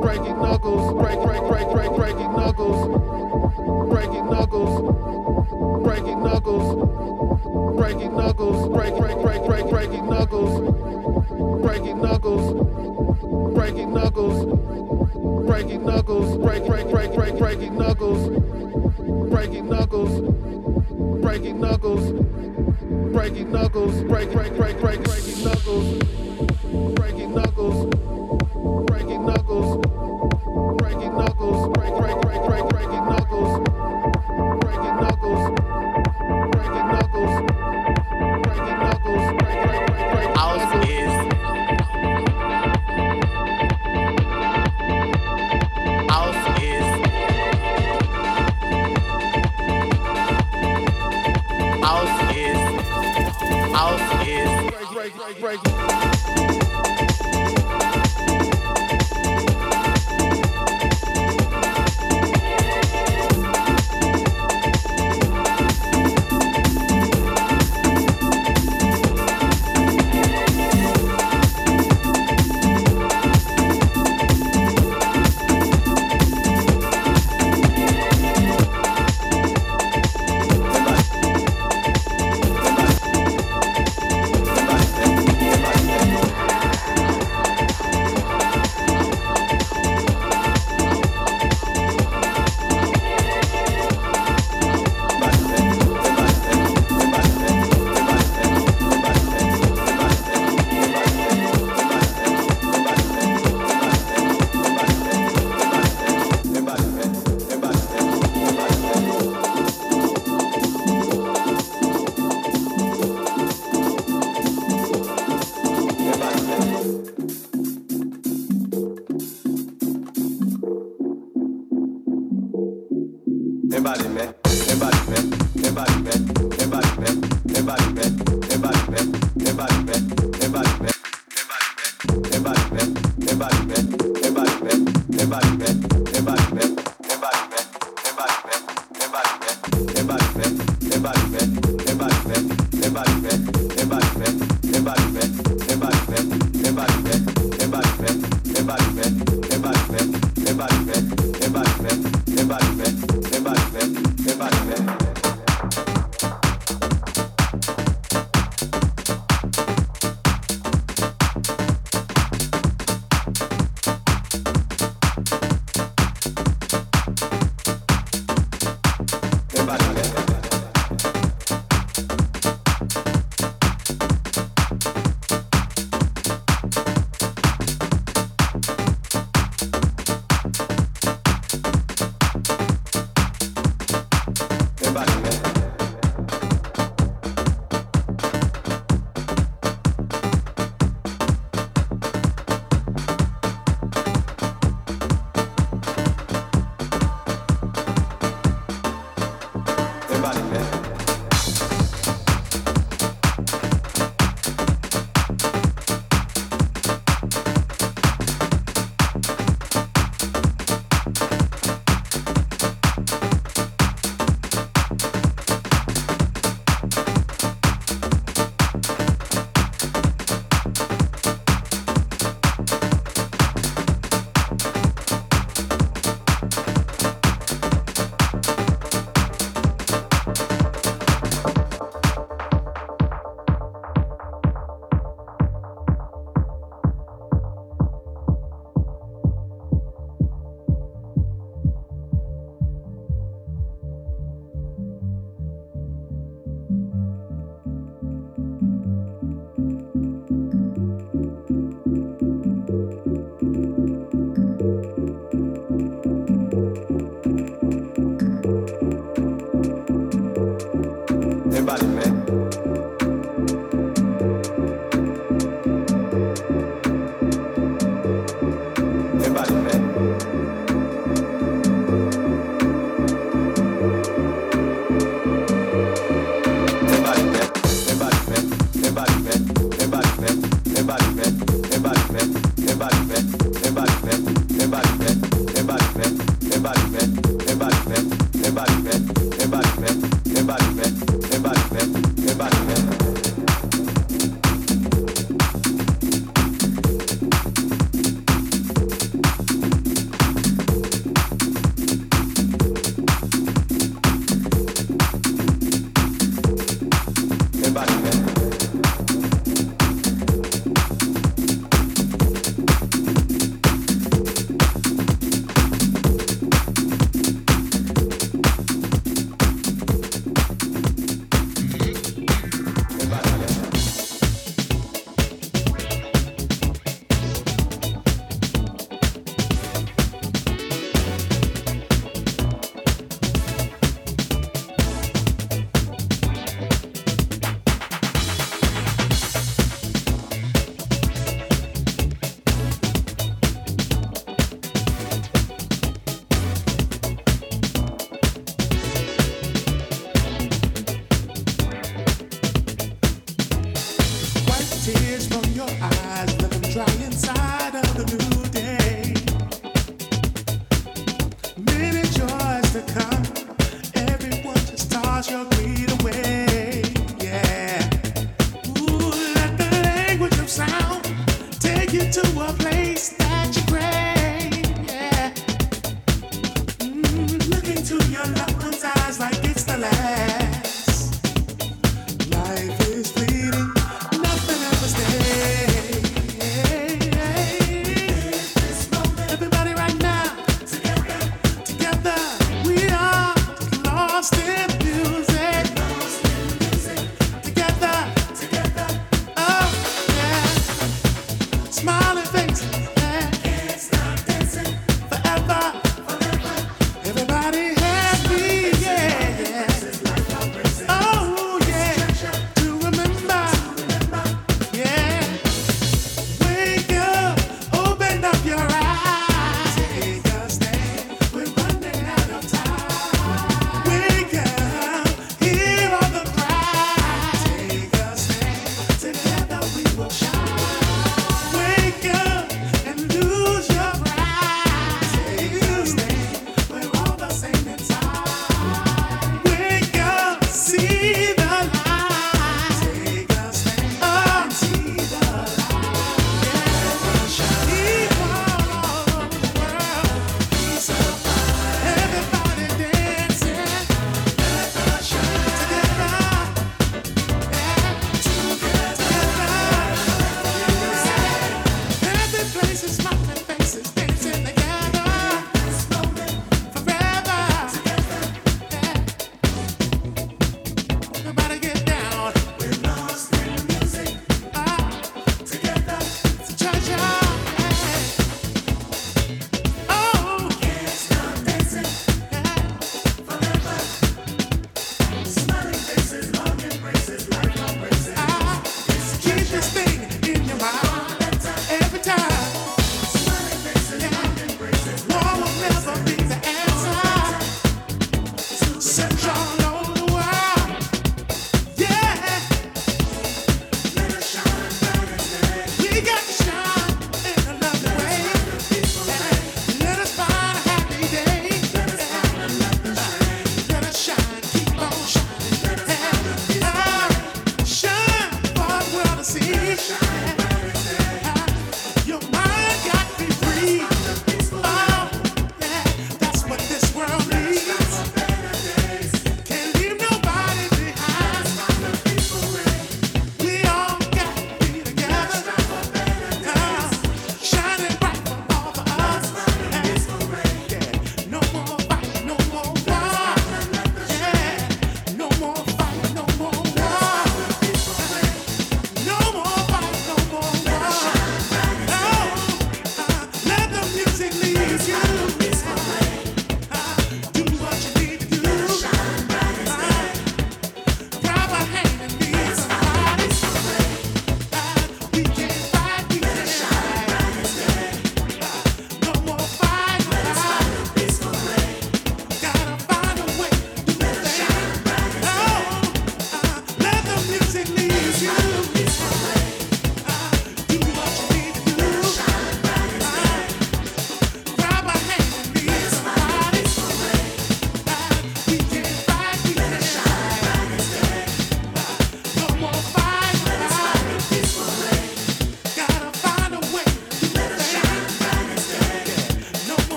Breaking knuckles. Break break break break breaking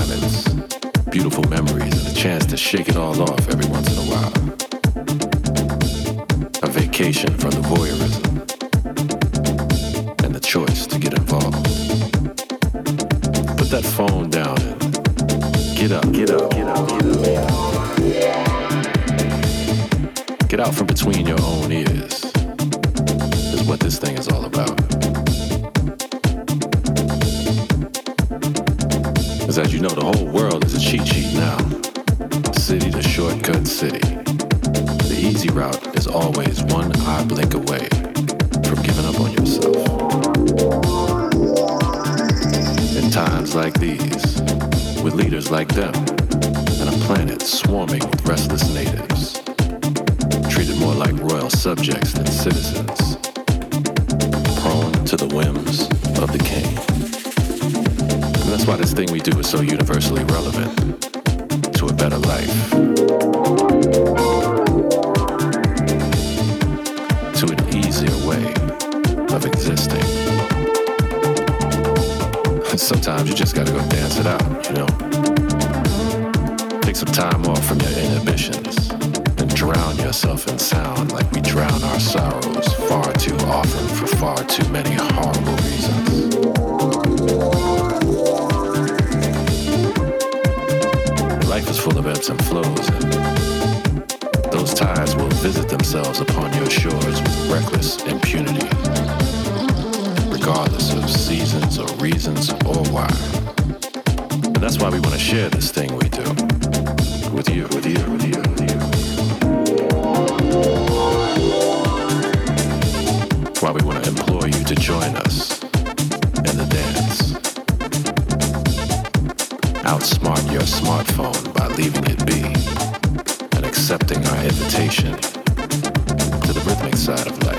climates, beautiful memories, and a chance to shake it all off every once in a while. A vacation from the voyeurism and the choice to get involved. Put that phone down and get up, get up, get up, get up. Get out from between your own ears, is what this thing is all about. As you know, the whole world is a cheat sheet now. City to shortcut city. The easy route is always one eye blink away from giving up on yourself. In times like these, with leaders like them, and a planet swarming with restless natives, treated more like royal subjects than citizens, this thing we do is so universally relevant to a better life. To an easier way of existing. Sometimes you just gotta go dance it out, you know? Take some time off from your inhibitions and drown yourself in sound like we drown our sorrows far too often for far too many horrible reasons. Full of ebbs and flows, those tides will visit themselves upon your shores with reckless impunity, regardless of seasons or reasons or why. And that's why we want to share this thing we do with you, with you, with you, with you. Why we want to implore you to join us in the dance. Outsmart your smartphone leaving it be and accepting our invitation to the rhythmic side of life.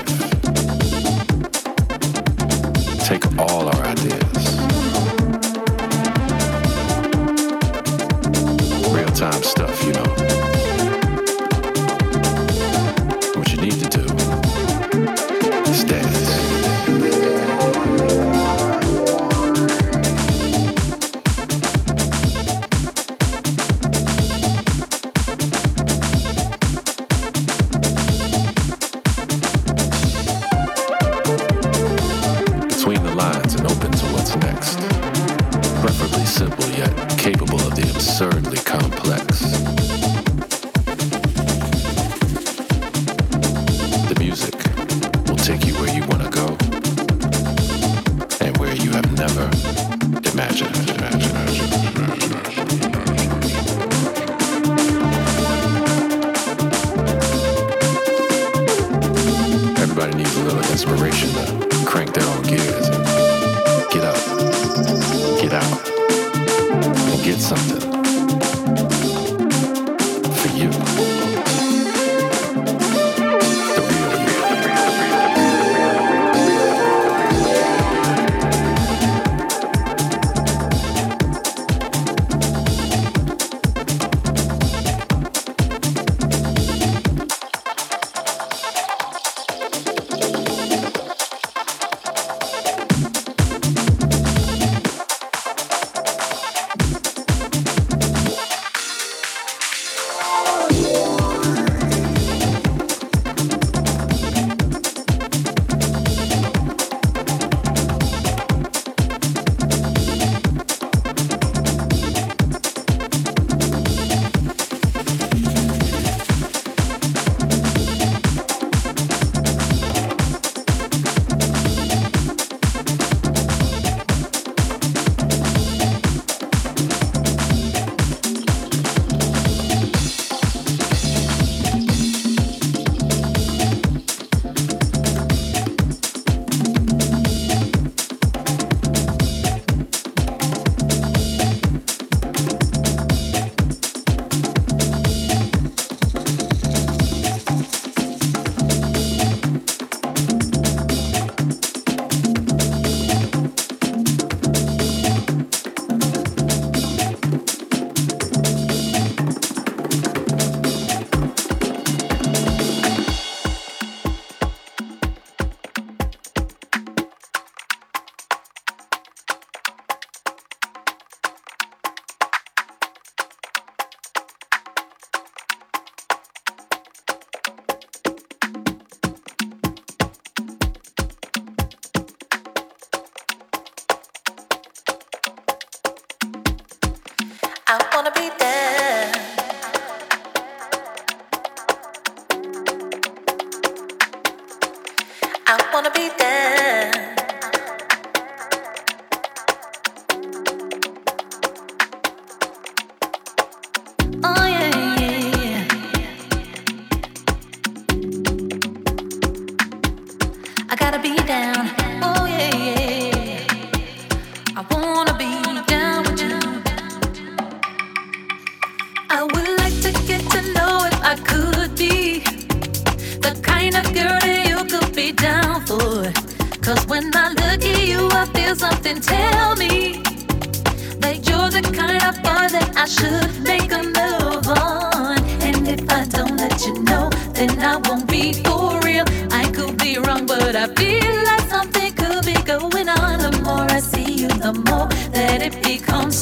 I should make a move on. And if I don't let you know, then I won't be for real. I could be wrong, but I feel like something could be going on. The more I see you, the more that it becomes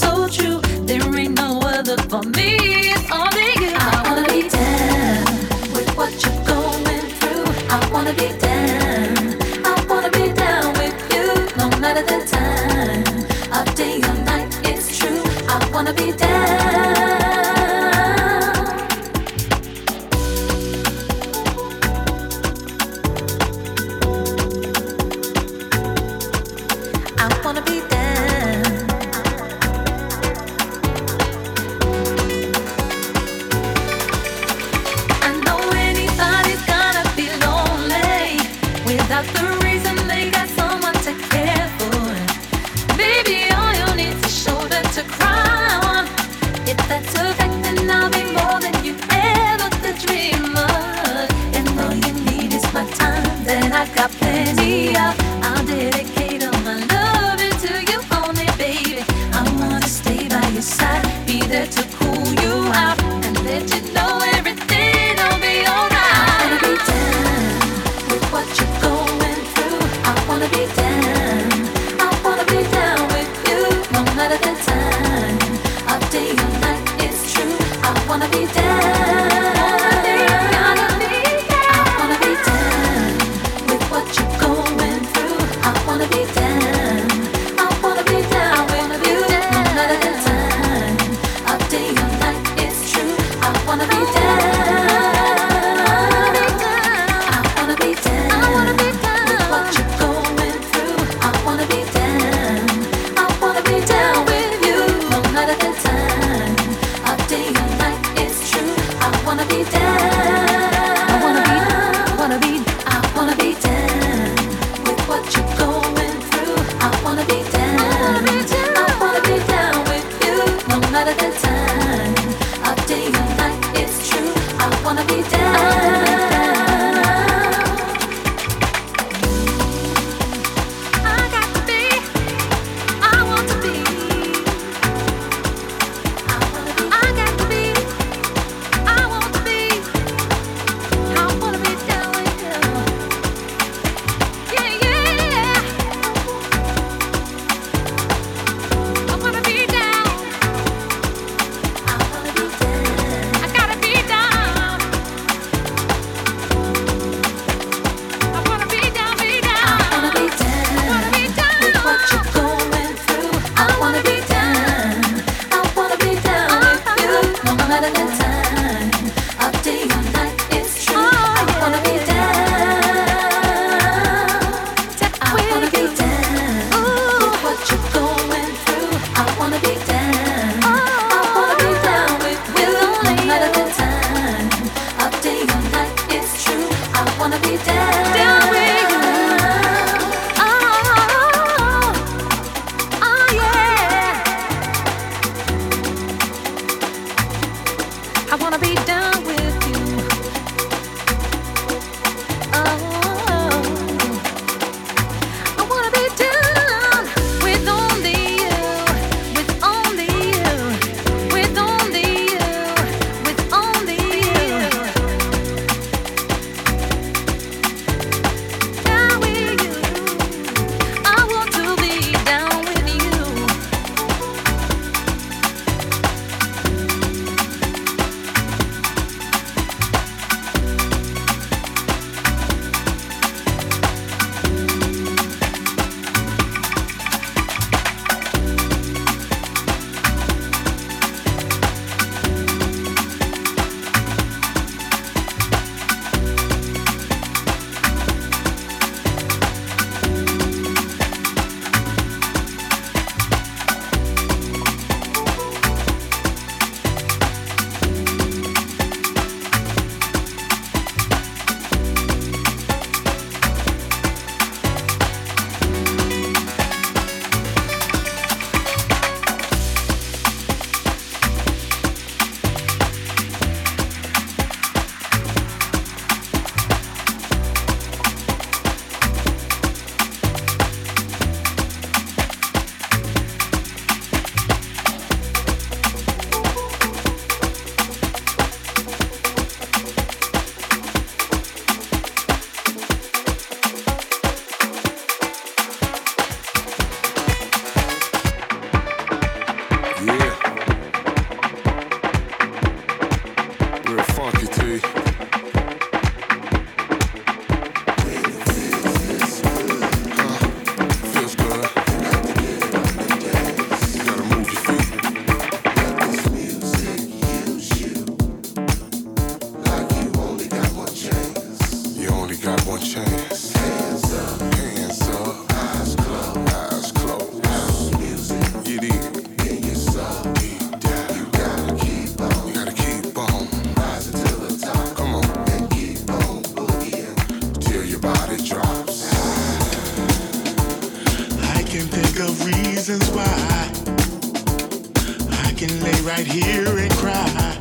can lay right here and cry.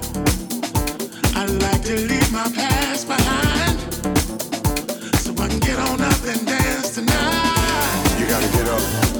I like to leave my past behind so I can get on up and dance tonight. You gotta get up.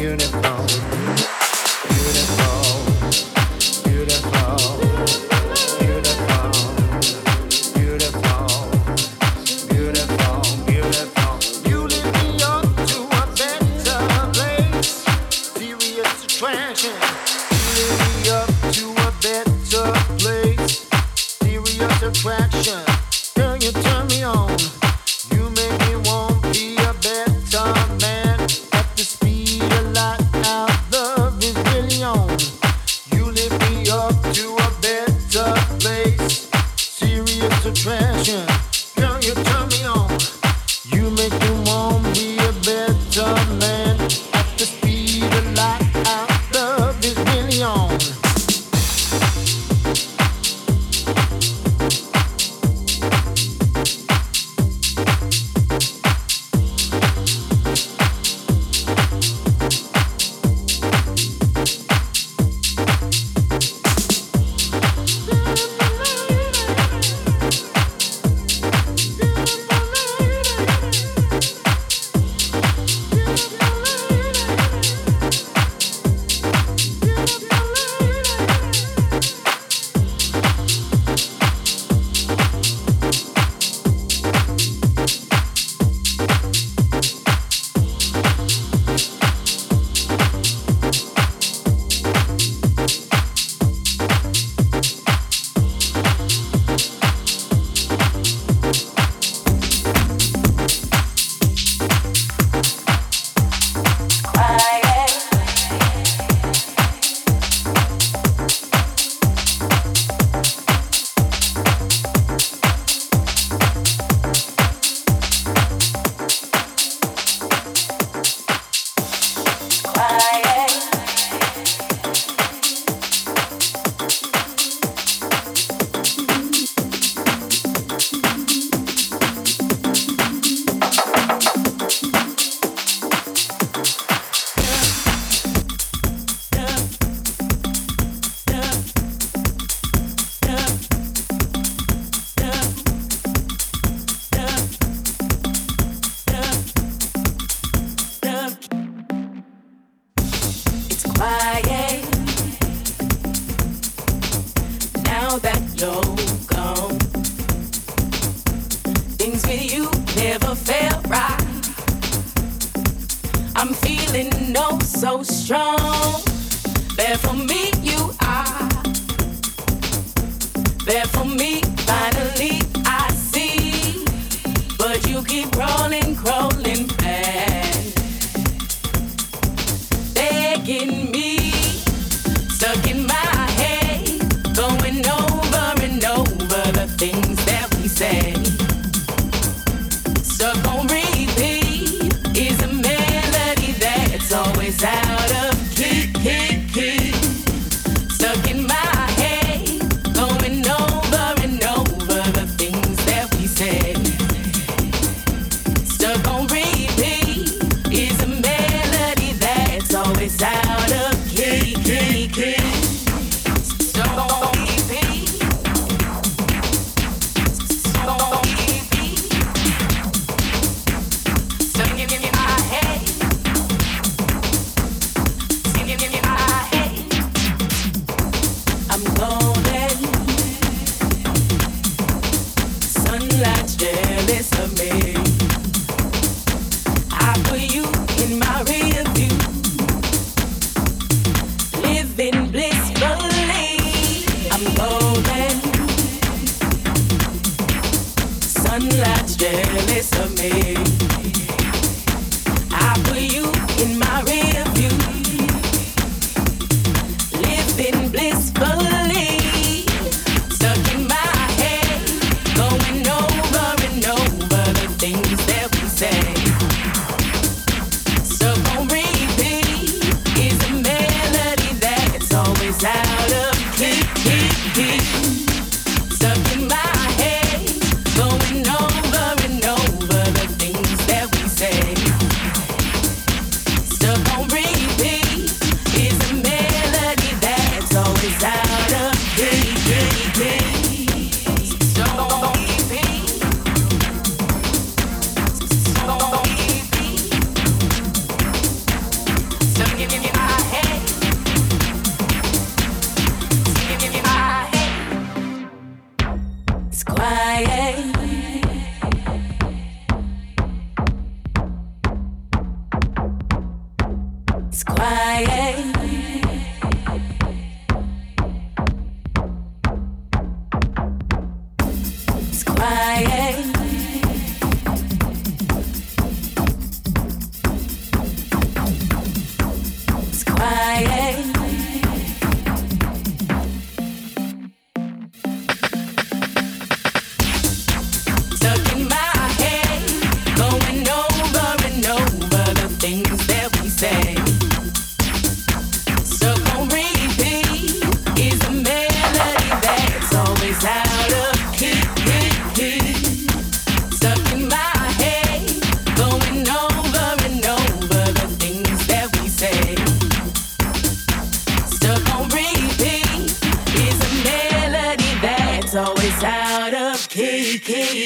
uniform.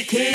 Key,